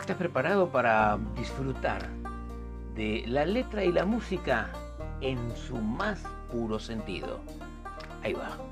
¿Estás preparado para disfrutar de la letra y la música en su más puro sentido? Ahí va.